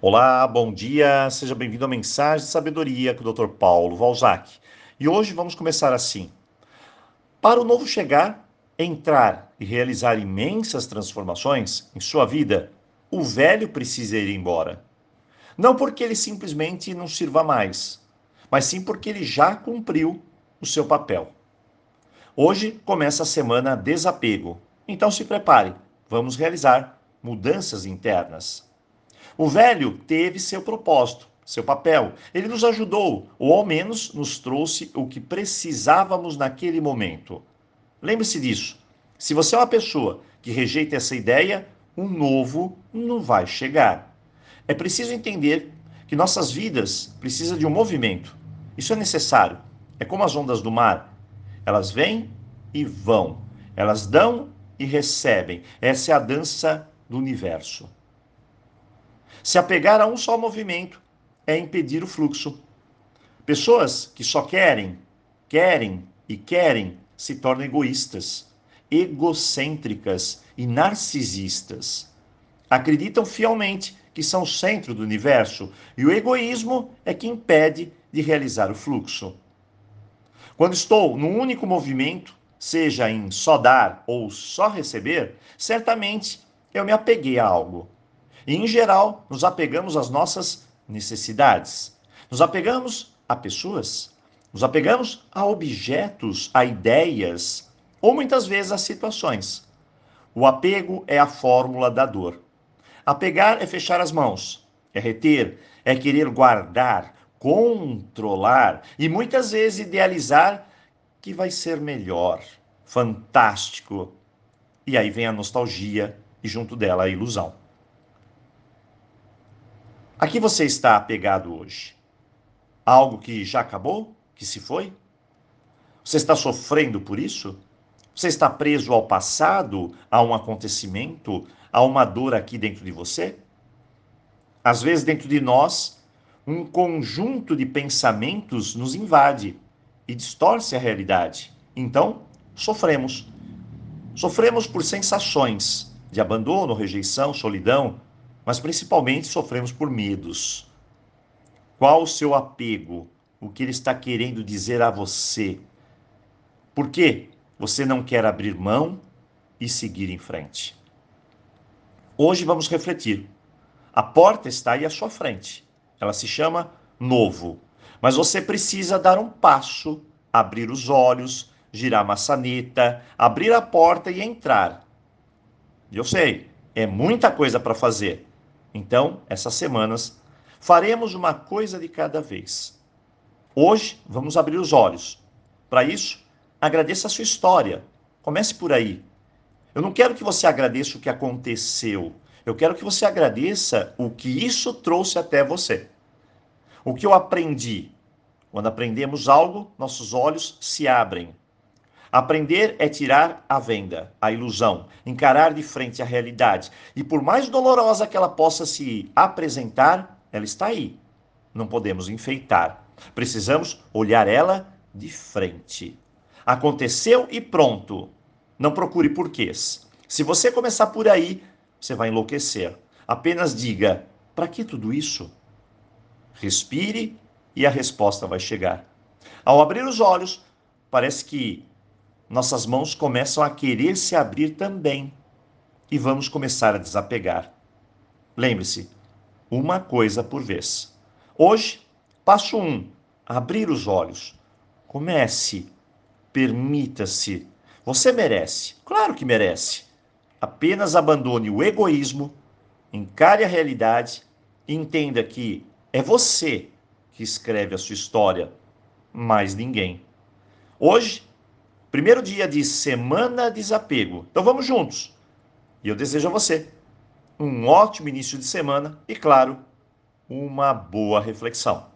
Olá, bom dia, seja bem-vindo à Mensagem de Sabedoria com o Dr. Paulo Valzac. E hoje vamos começar assim. Para o novo chegar, entrar e realizar imensas transformações em sua vida, o velho precisa ir embora. Não porque ele simplesmente não sirva mais, mas sim porque ele já cumpriu o seu papel. Hoje começa a semana Desapego, então se prepare, vamos realizar mudanças internas. O velho teve seu propósito, seu papel. Ele nos ajudou, ou ao menos nos trouxe o que precisávamos naquele momento. Lembre-se disso. Se você é uma pessoa que rejeita essa ideia, um novo não vai chegar. É preciso entender que nossas vidas precisam de um movimento. Isso é necessário. É como as ondas do mar. Elas vêm e vão. Elas dão e recebem. Essa é a dança do universo. Se apegar a um só movimento é impedir o fluxo. Pessoas que só querem, querem e querem se tornam egoístas, egocêntricas e narcisistas. Acreditam fielmente que são o centro do universo e o egoísmo é que impede de realizar o fluxo. Quando estou num único movimento, seja em só dar ou só receber, certamente eu me apeguei a algo. E, em geral, nos apegamos às nossas necessidades. Nos apegamos a pessoas, nos apegamos a objetos, a ideias, ou muitas vezes a situações. O apego é a fórmula da dor. Apegar é fechar as mãos, é reter, é querer guardar, controlar e muitas vezes idealizar que vai ser melhor, fantástico. E aí vem a nostalgia e junto dela a ilusão. A que você está apegado hoje? Algo que já acabou? Que se foi? Você está sofrendo por isso? Você está preso ao passado, a um acontecimento, a uma dor aqui dentro de você? Às vezes, dentro de nós, um conjunto de pensamentos nos invade e distorce a realidade. Então, sofremos. Sofremos por sensações de abandono, rejeição, solidão, mas principalmente sofremos por medos. Qual o seu apego? O que ele está querendo dizer a você? Por que você não quer abrir mão e seguir em frente? Hoje vamos refletir. A porta está aí à sua frente. Ela se chama novo. Mas você precisa dar um passo, abrir os olhos, girar a maçaneta, abrir a porta e entrar. Eu sei, é muita coisa para fazer, então, essas semanas, faremos uma coisa de cada vez. Hoje, vamos abrir os olhos. Para isso, agradeça a sua história. Comece por aí. Eu não quero que você agradeça o que aconteceu. Eu quero que você agradeça o que isso trouxe até você. O que eu aprendi. Quando aprendemos algo, nossos olhos se abrem. Aprender é tirar a venda, a ilusão, encarar de frente a realidade. E por mais dolorosa que ela possa se apresentar, ela está aí. Não podemos enfeitar. Precisamos olhar ela de frente. Aconteceu e pronto. Não procure porquês. Se você começar por aí, você vai enlouquecer. Apenas diga: para que tudo isso? Respire e a resposta vai chegar. Ao abrir os olhos, parece que nossas mãos começam a querer se abrir também e vamos começar a desapegar. Lembre-se, uma coisa por vez. Hoje, passo um: abrir os olhos. Comece, permita-se. Você merece, claro que merece. Apenas abandone o egoísmo, encare a realidade e entenda que é você que escreve a sua história, mais ninguém. Hoje, Primeiro dia de semana desapego. Então vamos juntos. E eu desejo a você um ótimo início de semana e, claro, uma boa reflexão.